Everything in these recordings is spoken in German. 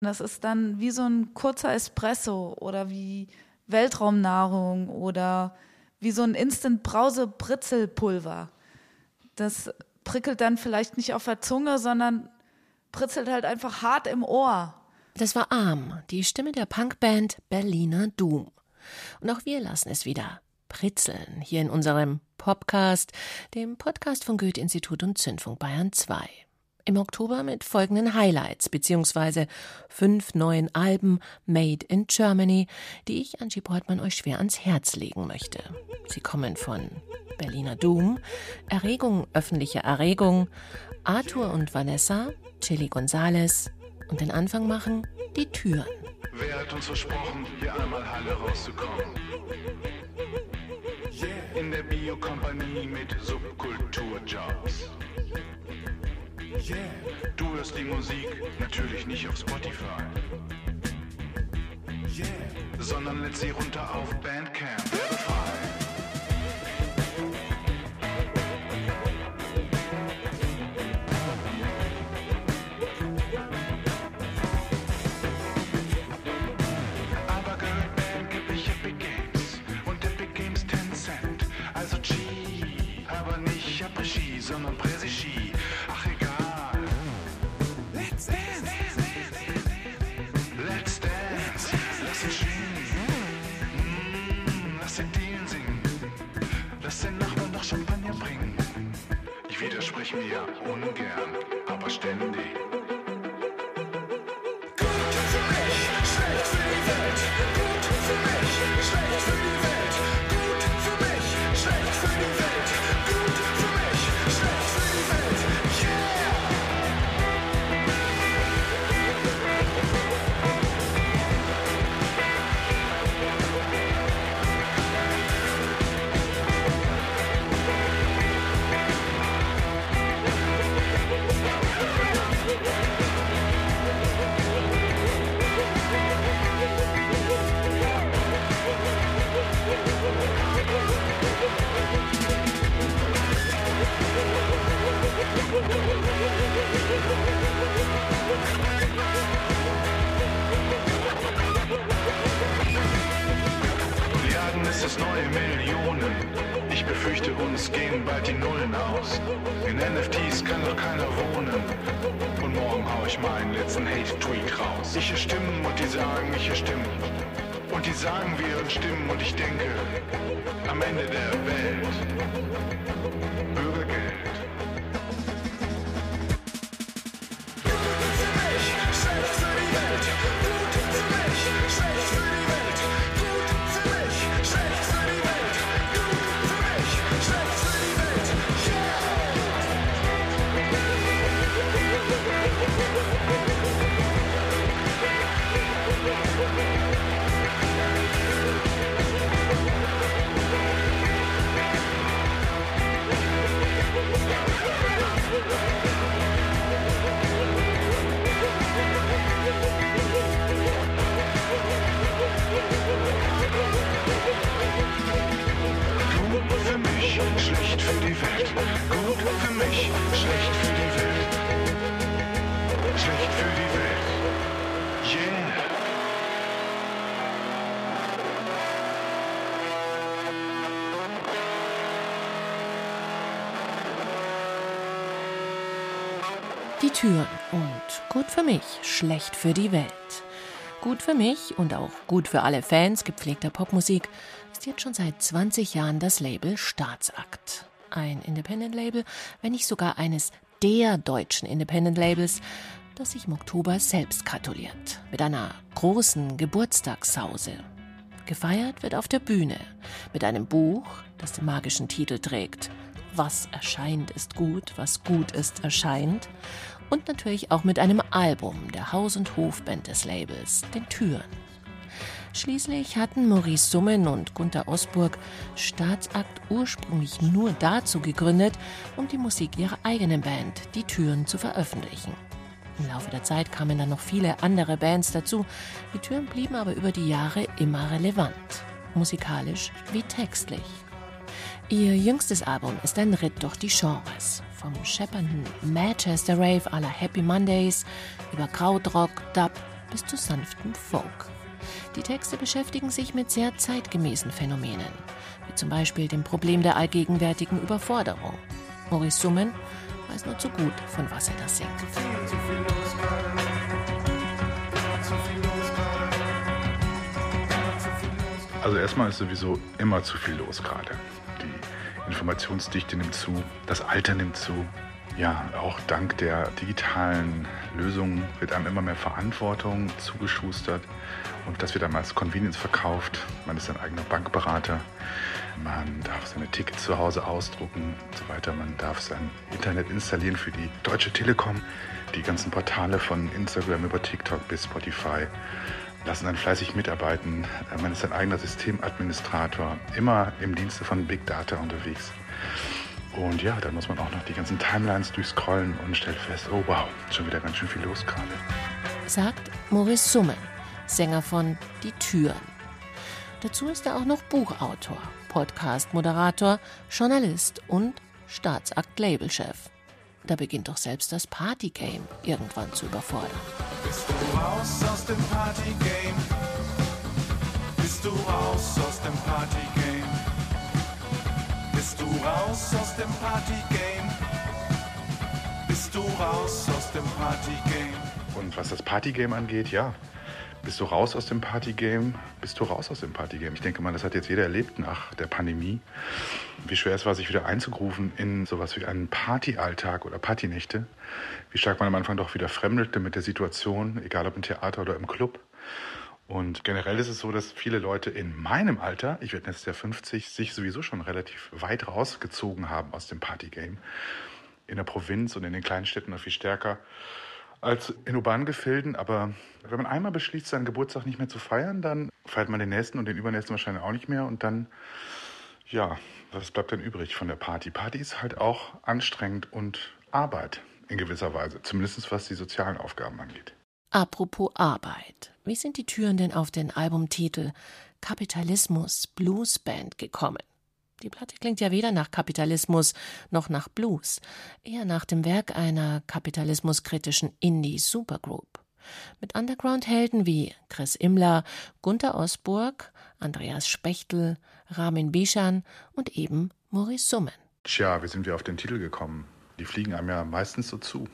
Das ist dann wie so ein kurzer Espresso oder wie Weltraumnahrung oder wie so ein Instant-Brause-Britzelpulver. Das prickelt dann vielleicht nicht auf der Zunge, sondern pritzelt halt einfach hart im Ohr. Das war Arm, die Stimme der Punkband Berliner Doom. Und auch wir lassen es wieder pritzeln hier in unserem Podcast, dem Podcast von Goethe-Institut und Zündfunk Bayern 2 im Oktober mit folgenden Highlights beziehungsweise fünf neuen Alben Made in Germany, die ich Angie Portmann euch schwer ans Herz legen möchte. Sie kommen von Berliner Doom, Erregung öffentliche Erregung, Arthur und Vanessa, Chili Gonzales und den Anfang machen die Türen. Wer hat uns versprochen, hier einmal Halle rauszukommen? In der Biokompanie mit Subkulturjobs. Du hörst die Musik natürlich nicht auf Spotify, sondern lädst sie runter auf Bandcamp. Und ich denke, am Ende der Welt, schlecht für die Welt. Gut für mich und auch gut für alle Fans gepflegter Popmusik ist jetzt schon seit 20 Jahren das Label Staatsakt. Ein Independent-Label, wenn nicht sogar eines der deutschen Independent-Labels, das sich im Oktober selbst gratuliert. Mit einer großen Geburtstagshause. Gefeiert wird auf der Bühne mit einem Buch, das den magischen Titel trägt Was erscheint ist gut, was gut ist erscheint und natürlich auch mit einem Album der Haus- und Hofband des Labels, den Türen. Schließlich hatten Maurice Summen und Gunther Osburg Staatsakt ursprünglich nur dazu gegründet, um die Musik ihrer eigenen Band, die Türen, zu veröffentlichen. Im Laufe der Zeit kamen dann noch viele andere Bands dazu. Die Türen blieben aber über die Jahre immer relevant, musikalisch wie textlich. Ihr jüngstes Album ist ein Ritt durch die Genres. Vom scheppernden Manchester Rave aller Happy Mondays über Krautrock, Dub, bis zu sanftem Folk. Die Texte beschäftigen sich mit sehr zeitgemäßen Phänomenen, wie zum Beispiel dem Problem der allgegenwärtigen Überforderung. Maurice Summen weiß nur zu gut, von was er das singt. Also erstmal ist sowieso immer zu viel los gerade. Informationsdichte nimmt zu, das Alter nimmt zu. Ja, auch dank der digitalen Lösungen wird einem immer mehr Verantwortung zugeschustert und das wird einem als Convenience verkauft. Man ist sein eigener Bankberater, man darf seine Tickets zu Hause ausdrucken und so weiter. Man darf sein Internet installieren für die Deutsche Telekom. Die ganzen Portale von Instagram über TikTok bis Spotify lassen dann fleißig mitarbeiten. Man ist ein eigener Systemadministrator, immer im Dienste von Big Data unterwegs. Und ja, dann muss man auch noch die ganzen Timelines durchscrollen und stellt fest, oh wow, schon wieder ganz schön viel los gerade. Sagt Maurice Summen, Sänger von Die Türen. Dazu ist er auch noch Buchautor, Podcast-Moderator, Journalist und Staatsakt-Labelchef. Da beginnt doch selbst das Partygame irgendwann zu überfordern. Bist du raus aus dem Partygame? Bist du raus aus dem Partygame? Bist du raus aus dem Partygame? Bist du raus aus dem Partygame? Und was das Partygame angeht, ja, bist du raus aus dem Partygame? Bist du raus aus dem Partygame? Ich denke mal, das hat jetzt jeder erlebt nach der Pandemie. Wie schwer es war, sich wieder einzugrufen in sowas wie einen Partyalltag oder Partynächte. Wie stark man am Anfang doch wieder fremdelte mit der Situation, egal ob im Theater oder im Club. Und generell ist es so, dass viele Leute in meinem Alter, ich werde jetzt ja 50, sich sowieso schon relativ weit rausgezogen haben aus dem Partygame. In der Provinz und in den kleinen Städten noch viel stärker als in urbanen Gefilden. Aber wenn man einmal beschließt, seinen Geburtstag nicht mehr zu feiern, dann feiert man den nächsten und den übernächsten wahrscheinlich auch nicht mehr. Und dann, ja, was bleibt dann übrig von der Party? Party ist halt auch anstrengend und Arbeit in gewisser Weise, zumindest was die sozialen Aufgaben angeht. Apropos Arbeit. Wie sind die Türen denn auf den Albumtitel Kapitalismus Blues Band gekommen? Die Platte klingt ja weder nach Kapitalismus noch nach Blues, eher nach dem Werk einer kapitalismuskritischen Indie-Supergroup. Mit Underground-Helden wie Chris Immler, Gunther Osburg, Andreas Spechtel, Ramin Bishan und eben Maurice Summen. Tja, wie sind wir auf den Titel gekommen? Die fliegen einem ja meistens so zu.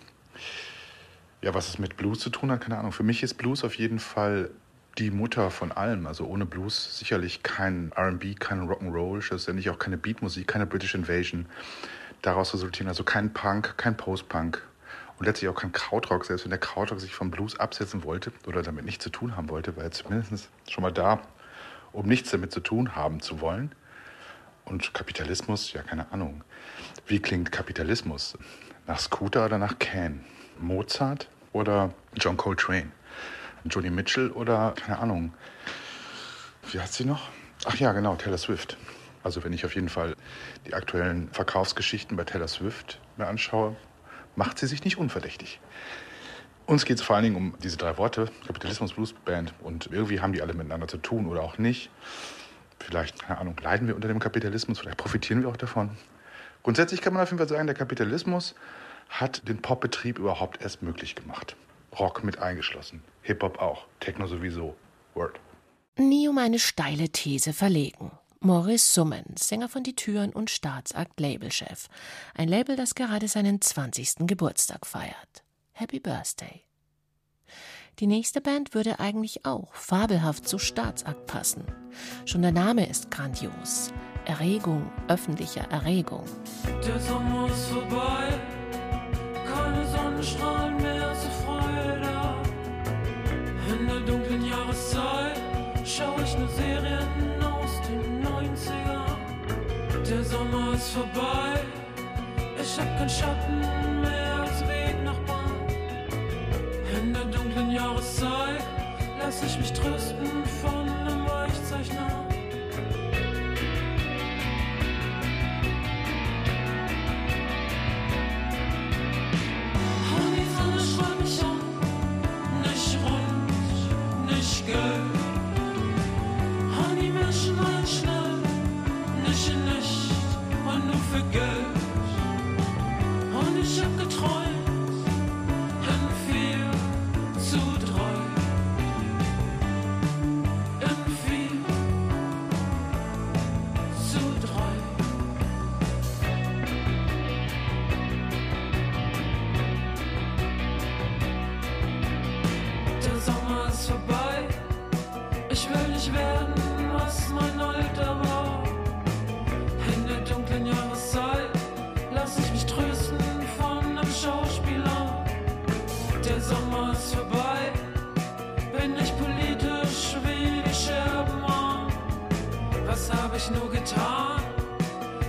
Ja, was es mit Blues zu tun hat, keine Ahnung. Für mich ist Blues auf jeden Fall die Mutter von allem. Also ohne Blues sicherlich kein RB, kein Rock'n'Roll, schlussendlich auch keine Beatmusik, keine British Invasion. Daraus resultieren also kein Punk, kein Post-Punk und letztlich auch kein Krautrock. Selbst wenn der Krautrock sich vom Blues absetzen wollte oder damit nichts zu tun haben wollte, war er zumindest schon mal da, um nichts damit zu tun haben zu wollen. Und Kapitalismus, ja, keine Ahnung. Wie klingt Kapitalismus? Nach Scooter oder nach Can? Mozart oder John Coltrane? Joni Mitchell oder, keine Ahnung, wie heißt sie noch? Ach ja, genau, Taylor Swift. Also wenn ich auf jeden Fall die aktuellen Verkaufsgeschichten bei Taylor Swift mir anschaue, macht sie sich nicht unverdächtig. Uns geht es vor allen Dingen um diese drei Worte, Kapitalismus, Blues Band und irgendwie haben die alle miteinander zu tun oder auch nicht. Vielleicht, keine Ahnung, leiden wir unter dem Kapitalismus, vielleicht profitieren wir auch davon. Grundsätzlich kann man auf jeden Fall sagen, der Kapitalismus hat den Popbetrieb überhaupt erst möglich gemacht. Rock mit eingeschlossen. Hip-Hop auch. Techno sowieso. Word. Nie um eine steile These verlegen. Maurice Summen, Sänger von Die Türen und Staatsakt Labelchef. Ein Label, das gerade seinen 20. Geburtstag feiert. Happy Birthday. Die nächste Band würde eigentlich auch fabelhaft zu Staatsakt passen. Schon der Name ist grandios. Erregung öffentlicher Erregung. Der Sommer ist vorbei, keine Sonnenstrahlen mehr dunklen Jahreszeit schaue ich nur Serien aus den 90er. Der Sommer ist vorbei, ich hab keinen Schatten mehr als Wegnachbarn. In der dunklen Jahreszeit lass ich mich trösten von einem Weichzeichner. Und ich hab geträumt, in zu drei. In zu drei. Der Sommer ist vorbei, ich will nicht werden. Was hab ich nur getan?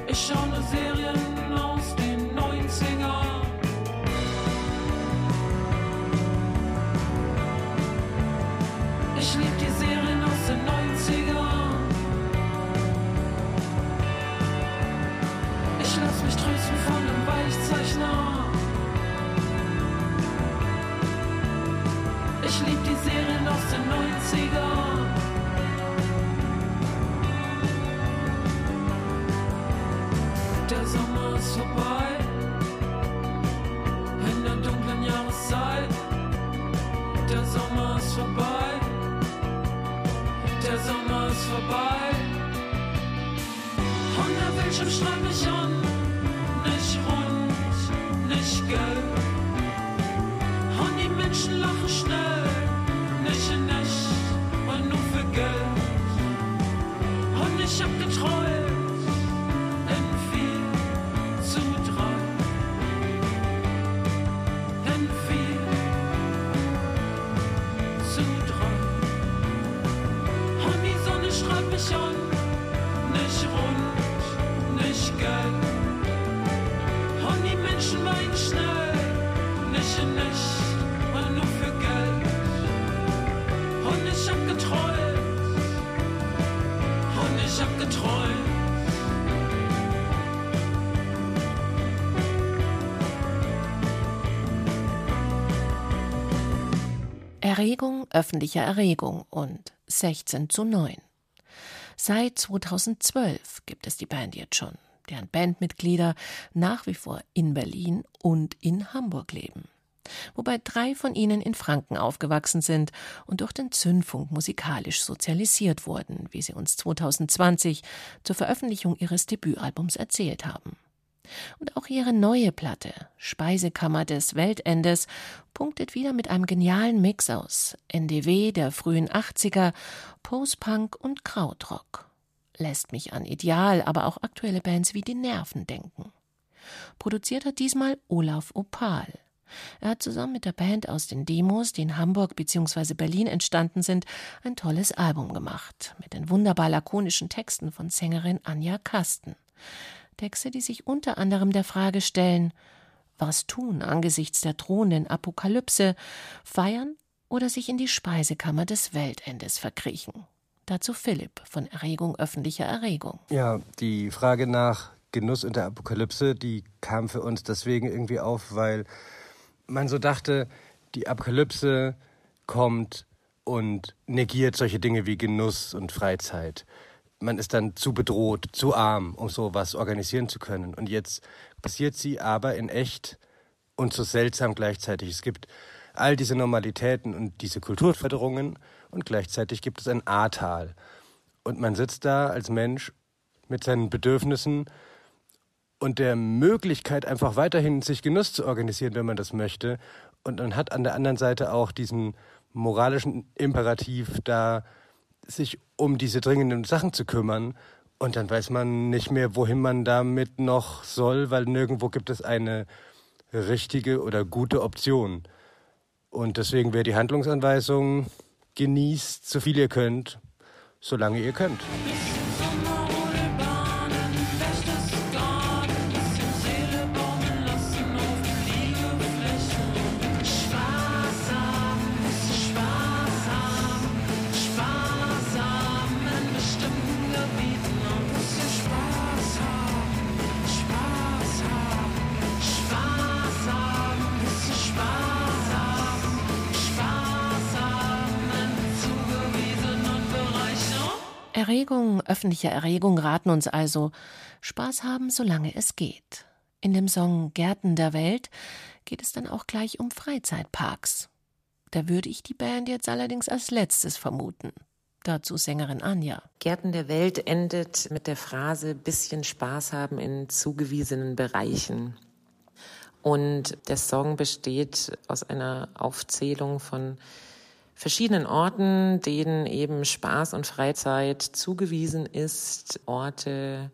Ich schau nur Serien aus den 90ern. Ich lieb die Serien aus den 90ern. Ich lass mich trösten von einem Weichzeichner. Ich lieb die Serien aus den 90ern. Bildschirm strahlt mich an. Nicht rund, nicht gelb. Erregung öffentlicher Erregung und 16 zu 9. Seit 2012 gibt es die Band jetzt schon, deren Bandmitglieder nach wie vor in Berlin und in Hamburg leben. Wobei drei von ihnen in Franken aufgewachsen sind und durch den Zündfunk musikalisch sozialisiert wurden, wie sie uns 2020 zur Veröffentlichung ihres Debütalbums erzählt haben. Und auch ihre neue Platte, Speisekammer des Weltendes, punktet wieder mit einem genialen Mix aus NDW der frühen 80er, Post-Punk und Krautrock. Lässt mich an Ideal, aber auch aktuelle Bands wie die Nerven denken. Produziert hat diesmal Olaf Opal. Er hat zusammen mit der Band aus den Demos, die in Hamburg bzw. Berlin entstanden sind, ein tolles Album gemacht, mit den wunderbar lakonischen Texten von Sängerin Anja Kasten. Texte, die sich unter anderem der Frage stellen, was tun angesichts der drohenden Apokalypse, feiern oder sich in die Speisekammer des Weltendes verkriechen. Dazu Philipp von Erregung öffentlicher Erregung. Ja, die Frage nach Genuss und der Apokalypse, die kam für uns deswegen irgendwie auf, weil man so dachte, die Apokalypse kommt und negiert solche Dinge wie Genuss und Freizeit. Man ist dann zu bedroht, zu arm, um sowas organisieren zu können. Und jetzt passiert sie aber in echt und so seltsam gleichzeitig. Es gibt all diese Normalitäten und diese Kulturförderungen und gleichzeitig gibt es ein Ahrtal. Und man sitzt da als Mensch mit seinen Bedürfnissen und der Möglichkeit, einfach weiterhin sich Genuss zu organisieren, wenn man das möchte. Und man hat an der anderen Seite auch diesen moralischen Imperativ, da sich um diese dringenden Sachen zu kümmern. Und dann weiß man nicht mehr, wohin man damit noch soll, weil nirgendwo gibt es eine richtige oder gute Option. Und deswegen wäre die Handlungsanweisung, genießt so viel ihr könnt, solange ihr könnt. Erregung öffentlicher Erregung raten uns also Spaß haben, solange es geht. In dem Song Gärten der Welt geht es dann auch gleich um Freizeitparks. Da würde ich die Band jetzt allerdings als letztes vermuten. Dazu Sängerin Anja. Gärten der Welt endet mit der Phrase bisschen Spaß haben in zugewiesenen Bereichen. Und der Song besteht aus einer Aufzählung von verschiedenen Orten, denen eben Spaß und Freizeit zugewiesen ist, Orte,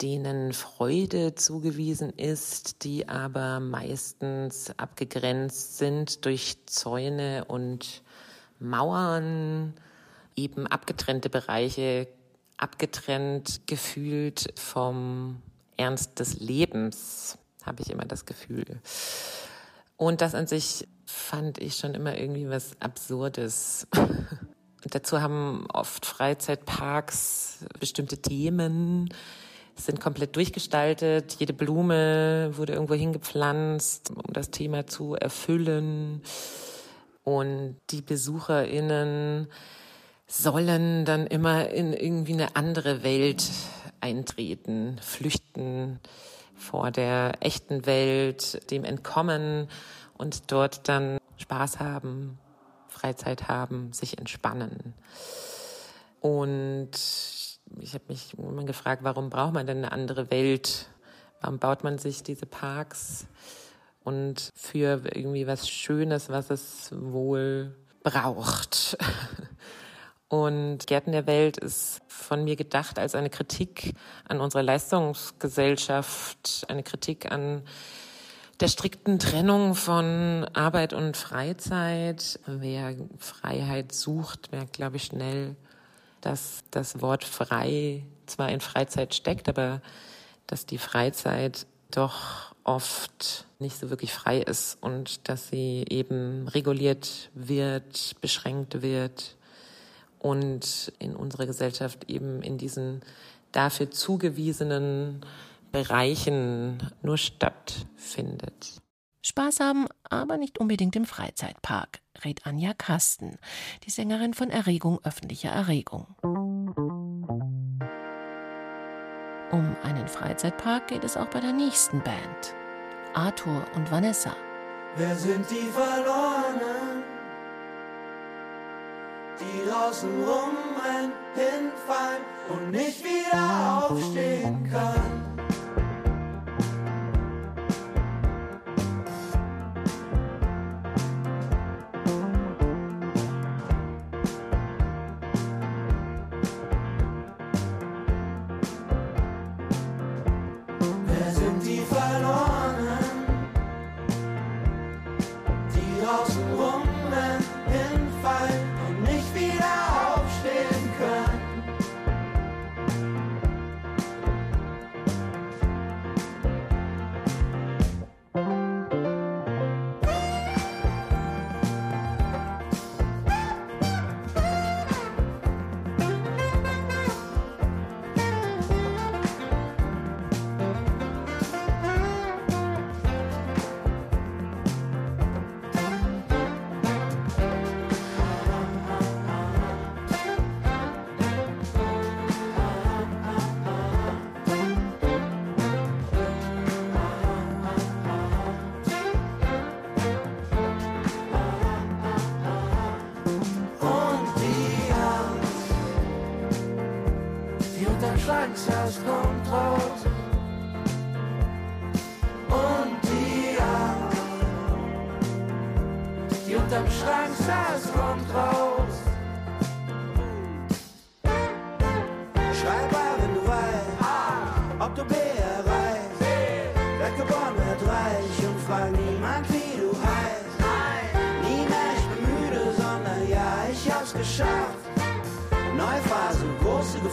denen Freude zugewiesen ist, die aber meistens abgegrenzt sind durch Zäune und Mauern, eben abgetrennte Bereiche, abgetrennt gefühlt vom Ernst des Lebens, habe ich immer das Gefühl. Und das an sich fand ich schon immer irgendwie was Absurdes. Dazu haben oft Freizeitparks bestimmte Themen, sind komplett durchgestaltet. Jede Blume wurde irgendwo hingepflanzt, um das Thema zu erfüllen. Und die BesucherInnen sollen dann immer in irgendwie eine andere Welt eintreten, flüchten vor der echten Welt, dem entkommen und dort dann Spaß haben, Freizeit haben, sich entspannen. Und ich habe mich immer gefragt, warum braucht man denn eine andere Welt? Warum baut man sich diese Parks? Und für irgendwie was Schönes, was es wohl braucht. Und Gärten der Welt ist von mir gedacht als eine Kritik an unserer Leistungsgesellschaft, eine Kritik an der strikten Trennung von Arbeit und Freizeit. Wer Freiheit sucht, merkt, glaube ich, schnell, dass das Wort frei zwar in Freizeit steckt, aber dass die Freizeit doch oft nicht so wirklich frei ist und dass sie eben reguliert wird, beschränkt wird und in unserer Gesellschaft eben in diesen dafür zugewiesenen Bereichen nur stattfindet. Spaß haben, aber nicht unbedingt im Freizeitpark, rät Anja Kasten, die Sängerin von Erregung öffentlicher Erregung. Um einen Freizeitpark geht es auch bei der nächsten Band. Arthur und Vanessa. Wer sind die Verlorenen? Die draußen rumrennen, hinfallen und nicht wieder aufstehen können.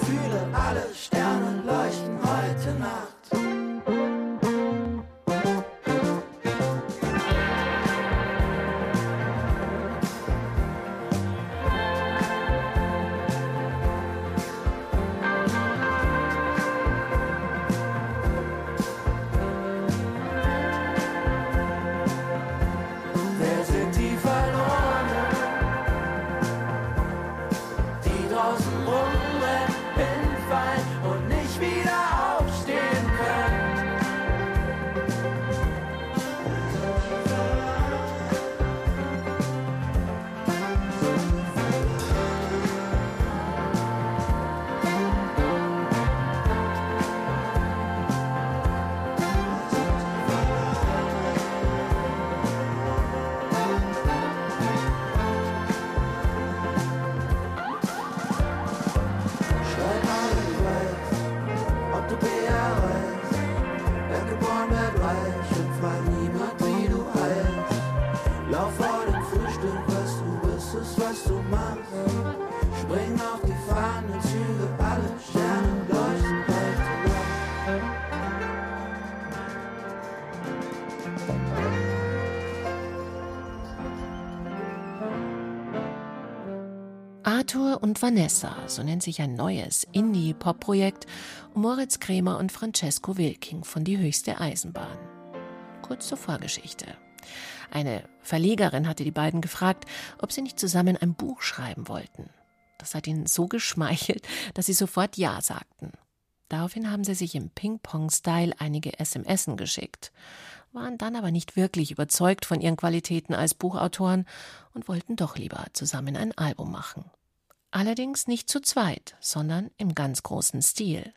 Draußen rumrennen, hinfallen machst. Spring auf die Fahnenzüge, alle Sterne leuchten heute Nacht. Arthur und Vanessa, so nennt sich ein neues Indie-Pop-Projekt Moritz Kremer und Francesco Wilking von Die höchste Eisenbahn. Kurz zur Vorgeschichte. Eine Verlegerin hatte die beiden gefragt, ob sie nicht zusammen ein Buch schreiben wollten. Das hat ihnen so geschmeichelt, dass sie sofort Ja sagten. Daraufhin haben sie sich im Ping-Pong-Style einige SMSen geschickt, waren dann aber nicht wirklich überzeugt von ihren Qualitäten als Buchautoren und wollten doch lieber zusammen ein Album machen. Allerdings nicht zu zweit, sondern im ganz großen Stil.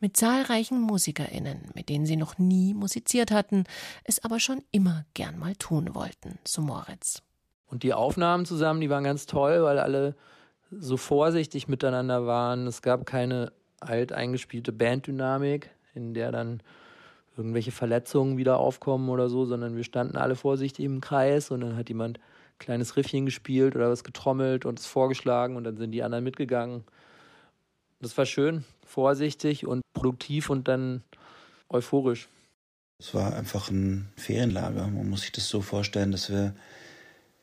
Mit zahlreichen MusikerInnen, mit denen sie noch nie musiziert hatten, es aber schon immer gern mal tun wollten, so Moritz. Und die Aufnahmen zusammen, die waren ganz toll, weil alle so vorsichtig miteinander waren. Es gab keine alt eingespielte Banddynamik, in der dann irgendwelche Verletzungen wieder aufkommen oder so, sondern wir standen alle vorsichtig im Kreis und dann hat jemand ein kleines Riffchen gespielt oder was getrommelt und es vorgeschlagen und dann sind die anderen mitgegangen. Das war schön, vorsichtig und produktiv und dann euphorisch. Es war einfach ein Ferienlager. Man muss sich das so vorstellen, dass wir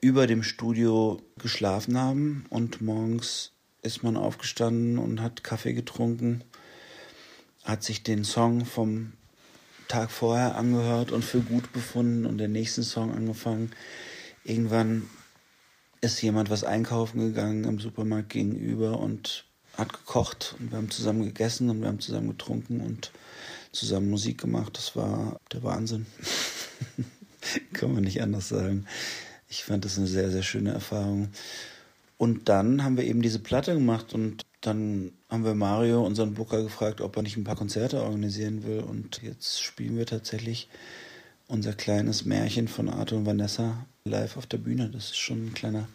über dem Studio geschlafen haben und morgens ist man aufgestanden und hat Kaffee getrunken, hat sich den Song vom Tag vorher angehört und für gut befunden und den nächsten Song angefangen. Irgendwann ist jemand was einkaufen gegangen im Supermarkt gegenüber und hat gekocht und wir haben zusammen gegessen und wir haben zusammen getrunken und zusammen Musik gemacht. Das war der Wahnsinn. Kann man nicht anders sagen. Ich fand das eine sehr, sehr schöne Erfahrung. Und dann haben wir eben diese Platte gemacht und dann haben wir Mario, unseren Booker, gefragt, ob er nicht ein paar Konzerte organisieren will. Und jetzt spielen wir tatsächlich unser kleines Märchen von Arthur und Vanessa live auf der Bühne. Das ist schon ein kleiner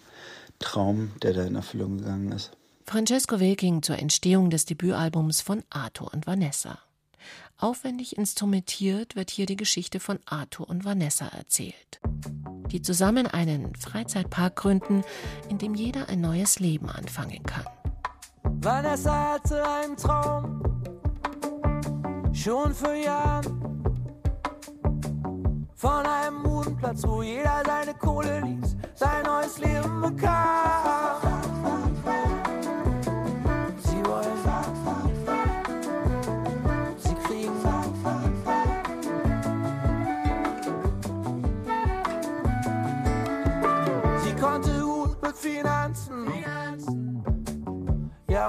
Traum, der da in Erfüllung gegangen ist. Francesco Wilking zur Entstehung des Debütalbums von Arthur und Vanessa. Aufwendig instrumentiert wird hier die Geschichte von Arthur und Vanessa erzählt, die zusammen einen Freizeitpark gründen, in dem jeder ein neues Leben anfangen kann. Vanessa hatte einen Traum, schon für Jahren. Von einem Modenplatz, wo jeder seine Kohle ließ, sein neues Leben bekam.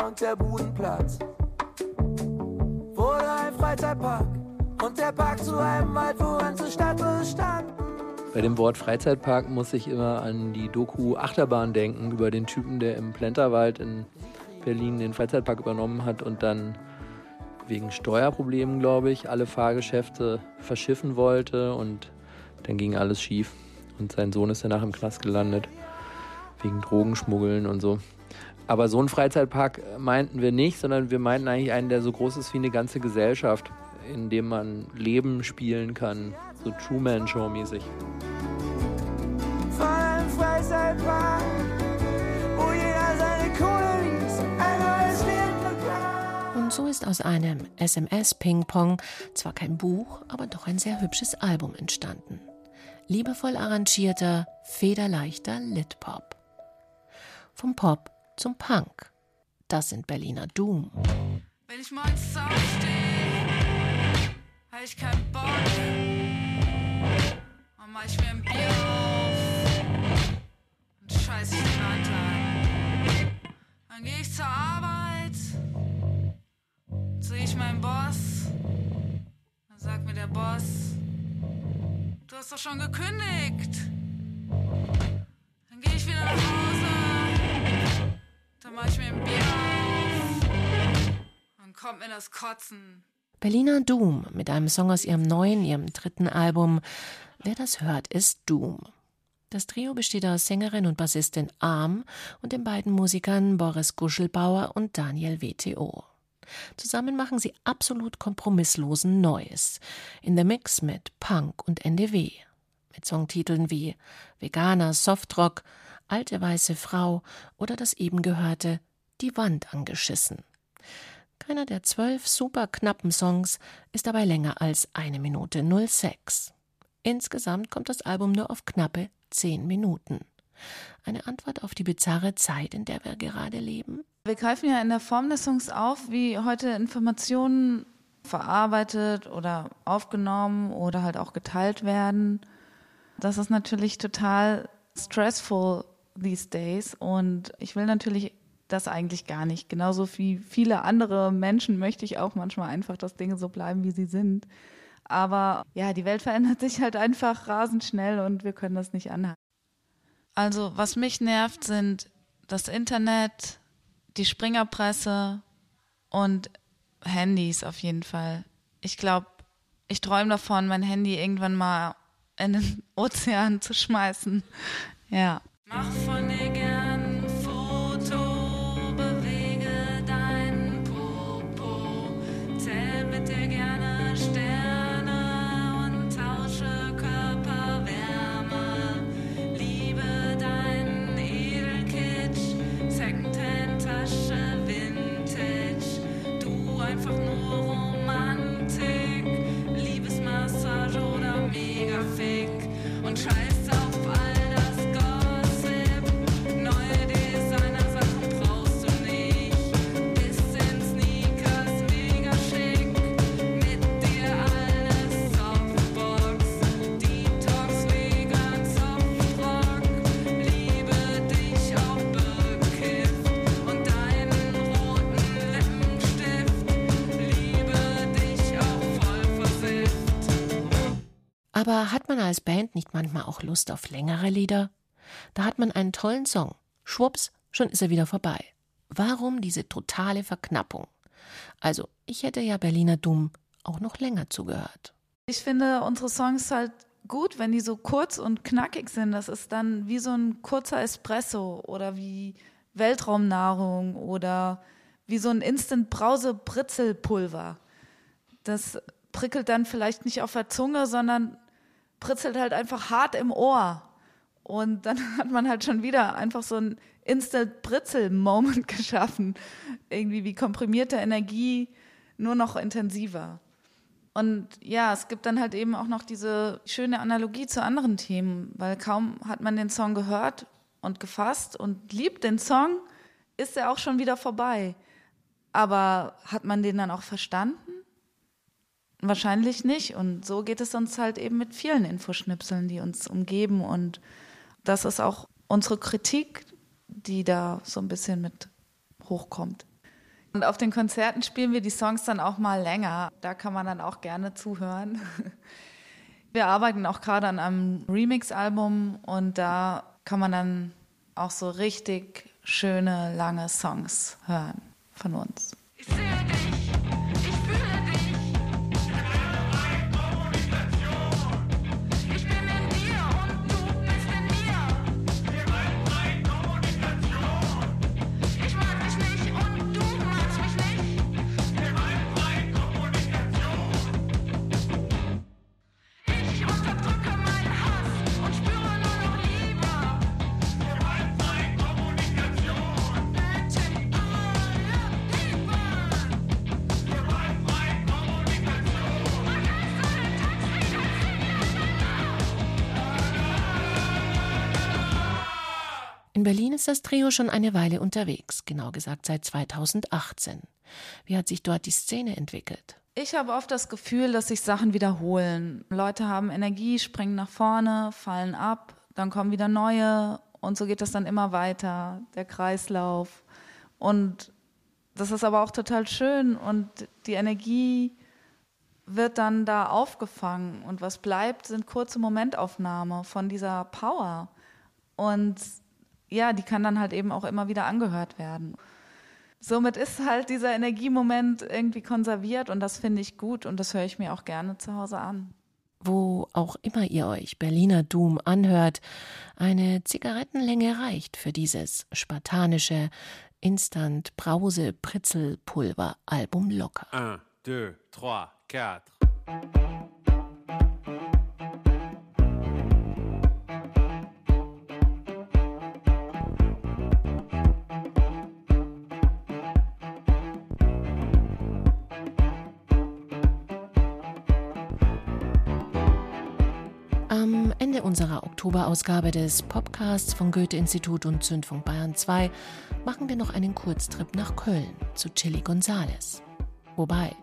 Und der Budenplatz wurde ein Freizeitpark. Und der Park zu einem Wald, wo ganze Stadt bestand. Bei dem Wort Freizeitpark muss ich immer an die Doku Achterbahn denken, über den Typen, der im Plenterwald in Berlin den Freizeitpark übernommen hat und dann wegen Steuerproblemen, glaube ich, alle Fahrgeschäfte verschiffen wollte und dann ging alles schief. Und sein Sohn ist danach im Knast gelandet, wegen Drogenschmuggeln und so. Aber so einen Freizeitpark meinten wir nicht, sondern wir meinten eigentlich einen, der so groß ist wie eine ganze Gesellschaft, in dem man Leben spielen kann, so Truman-Show-mäßig. Von einem Freizeitpark, wo jeder seine Kohle ließ, ein neues Leben bekam. Und so ist aus einem SMS-Ping-Pong zwar kein Buch, aber doch ein sehr hübsches Album entstanden. Liebevoll arrangierter, federleichter Lit-Pop. Vom Pop zum Punk. Das sind Berliner Doom. Wenn ich morgens aufstehe, hab ich keinen Bock. Dann mach ich mir ein Bier auf und scheiß ich den Alltag. Dann geh ich zur Arbeit, sehe ich meinen Boss. Dann sagt mir der Boss, du hast doch schon gekündigt. Dann geh ich wieder nach Hause, kommt mir das Kotzen. Berliner Doom mit einem Song aus ihrem neuen, ihrem dritten Album. Wer das hört, ist Doom. Das Trio besteht aus Sängerin und Bassistin Arm und den beiden Musikern Boris Guschelbauer und Daniel WTO. Zusammen machen sie absolut kompromisslosen Neues. In der Mix mit Punk und NDW. Mit Songtiteln wie Veganer Softrock, Alte weiße Frau oder das eben gehörte Die Wand angeschissen. Keiner der zwölf super knappen Songs ist dabei länger als eine Minute 06. Insgesamt kommt das Album nur auf knappe zehn Minuten. Eine Antwort auf die bizarre Zeit, in der wir gerade leben? Wir greifen ja in der Form des Songs auf, wie heute Informationen verarbeitet oder aufgenommen oder halt auch geteilt werden. Das ist natürlich total stressful these days und ich will natürlich das eigentlich gar nicht. Genauso wie viele andere Menschen möchte ich auch manchmal einfach, dass Dinge so bleiben, wie sie sind. Aber ja, die Welt verändert sich halt einfach rasend schnell und wir können das nicht anhalten. Also, was mich nervt, sind das Internet, die Springerpresse und Handys auf jeden Fall. Ich glaube, ich träume davon, mein Handy irgendwann mal in den Ozean zu schmeißen. Ja. Mach von dir Aber hat man als Band nicht manchmal auch Lust auf längere Lieder? Da hat man einen tollen Song. Schwupps, schon ist er wieder vorbei. Warum diese totale Verknappung? Also, ich hätte ja Berliner Dumm auch noch länger zugehört. Ich finde unsere Songs halt gut, wenn die so kurz und knackig sind. Das ist dann wie so ein kurzer Espresso oder wie Weltraumnahrung oder wie so ein Instant-Brause-Britzelpulver. Das prickelt dann vielleicht nicht auf der Zunge, sondern pritzelt halt einfach hart im Ohr. Und dann hat man halt schon wieder einfach so ein Instant-Britzel-Moment geschaffen. Irgendwie wie komprimierte Energie, nur noch intensiver. Und ja, es gibt dann halt eben auch noch diese schöne Analogie zu anderen Themen, weil kaum hat man den Song gehört und gefasst und liebt den Song, ist er auch schon wieder vorbei. Aber hat man den dann auch verstanden? Wahrscheinlich nicht. Und so geht es uns halt eben mit vielen Infoschnipseln, die uns umgeben. Und das ist auch unsere Kritik, die da so ein bisschen mit hochkommt. Und auf den Konzerten spielen wir die Songs dann auch mal länger. Da kann man dann auch gerne zuhören. Wir arbeiten auch gerade an einem Remix-Album und da kann man dann auch so richtig schöne, lange Songs hören von uns. Ist das Trio schon eine Weile unterwegs, genau gesagt seit 2018. Wie hat sich dort die Szene entwickelt? Ich habe oft das Gefühl, dass sich Sachen wiederholen. Leute haben Energie, springen nach vorne, fallen ab, dann kommen wieder neue und so geht das dann immer weiter, der Kreislauf. Und das ist aber auch total schön und die Energie wird dann da aufgefangen und was bleibt, sind kurze Momentaufnahmen von dieser Power. Und ja, die kann dann halt eben auch immer wieder angehört werden. Somit ist halt dieser Energiemoment irgendwie konserviert und das finde ich gut und das höre ich mir auch gerne zu Hause an. Wo auch immer ihr euch Berliner Doom anhört, eine Zigarettenlänge reicht für dieses spartanische Instant Brause Pritzel Pulver Album locker. 1, 2, 3, 4. Ende unserer Oktoberausgabe des Podcasts von Goethe-Institut und Zündfunk Bayern 2 machen wir noch einen Kurztrip nach Köln zu Chili Gonzales. Wobei,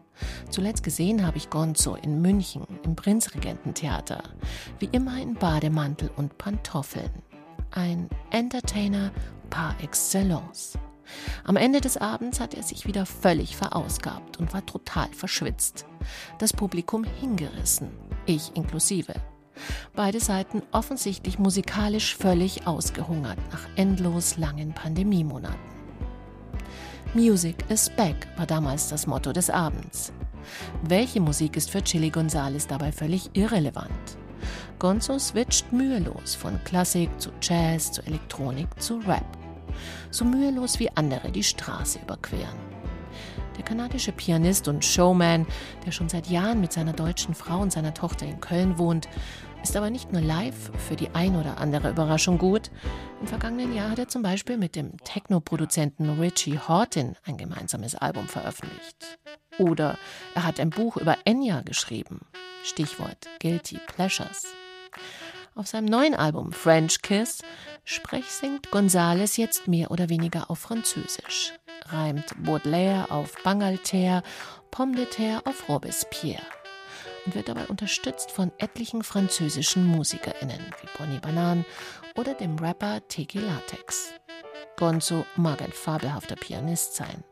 zuletzt gesehen habe ich Gonzo in München im Prinzregententheater. Wie immer in Bademantel und Pantoffeln. Ein Entertainer par excellence. Am Ende des Abends hat er sich wieder völlig verausgabt und war total verschwitzt. Das Publikum hingerissen, ich inklusive. Beide Seiten offensichtlich musikalisch völlig ausgehungert nach endlos langen Pandemiemonaten. Music is back war damals das Motto des Abends. Welche Musik ist für Chili Gonzales dabei völlig irrelevant? Gonzo switcht mühelos von Klassik zu Jazz zu Elektronik zu Rap. So mühelos wie andere die Straße überqueren. Der kanadische Pianist und Showman, der schon seit Jahren mit seiner deutschen Frau und seiner Tochter in Köln wohnt, ist aber nicht nur live für die ein oder andere Überraschung gut. Im vergangenen Jahr hat er zum Beispiel mit dem Techno-Produzenten Richie Horton ein gemeinsames Album veröffentlicht. Oder er hat ein Buch über Enya geschrieben. Stichwort Guilty Pleasures. Auf seinem neuen Album French Kiss sprechsingt Gonzales jetzt mehr oder weniger auf Französisch, reimt Baudelaire auf Bangalter, Pomme de terre auf Robespierre und wird dabei unterstützt von etlichen französischen MusikerInnen wie Bonnie Banan oder dem Rapper Teki Latex. Gonzo mag ein fabelhafter Pianist sein.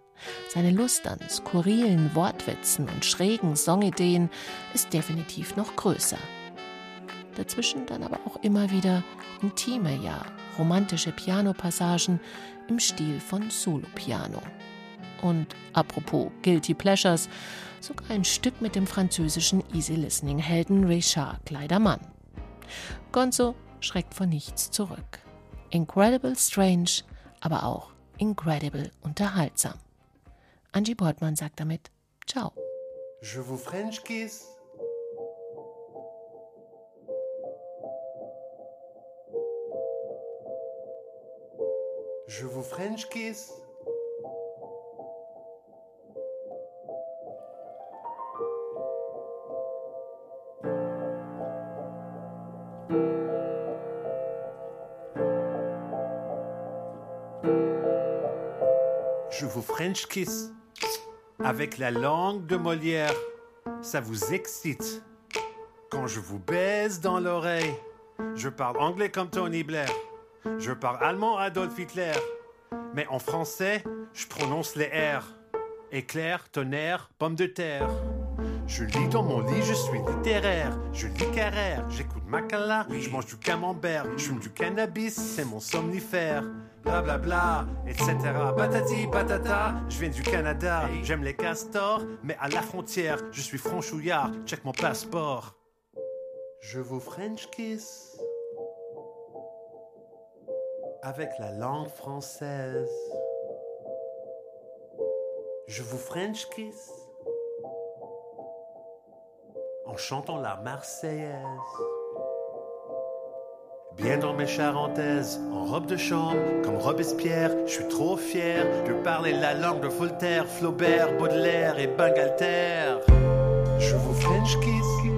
Seine Lust an skurrilen Wortwitzen und schrägen Songideen ist definitiv noch größer. Dazwischen dann aber auch immer wieder intime, ja romantische Pianopassagen im Stil von Solo-Piano. Und apropos Guilty Pleasures, sogar ein Stück mit dem französischen Easy-Listening-Helden Richard Kleidermann. Gonzo schreckt vor nichts zurück. Incredible strange, aber auch incredible unterhaltsam. Angie Portman sagt damit Ciao. Je vous French kiss. Je vous French kiss. Je vous French kiss avec la langue de Molière. Ça vous excite. Quand je vous baise dans l'oreille, je parle anglais comme Tony Blair. Je parle allemand Adolf Hitler. Mais en français, je prononce les R. Éclair, tonnerre, pomme de terre. Je lis dans mon lit, je suis littéraire. Je lis Carrère, j'écoute Macala, je mange du camembert, je fume du cannabis, c'est mon somnifère. Blablabla, bla, bla, etc. Patati patata, je viens du Canada, j'aime les castors, mais à la frontière, je suis franchouillard, check mon passeport. Je vous French kiss avec la langue française. Je vous French kiss en chantant la Marseillaise. Bien dans mes charentaises, en robe de chambre, comme Robespierre, je suis trop fier de parler la langue de Voltaire, Flaubert, Baudelaire et Bangalter. Je vous French kiss.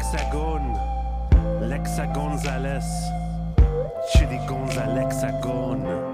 l'hexagone, l'hexagonzales, chez les gonzales l'hexagone.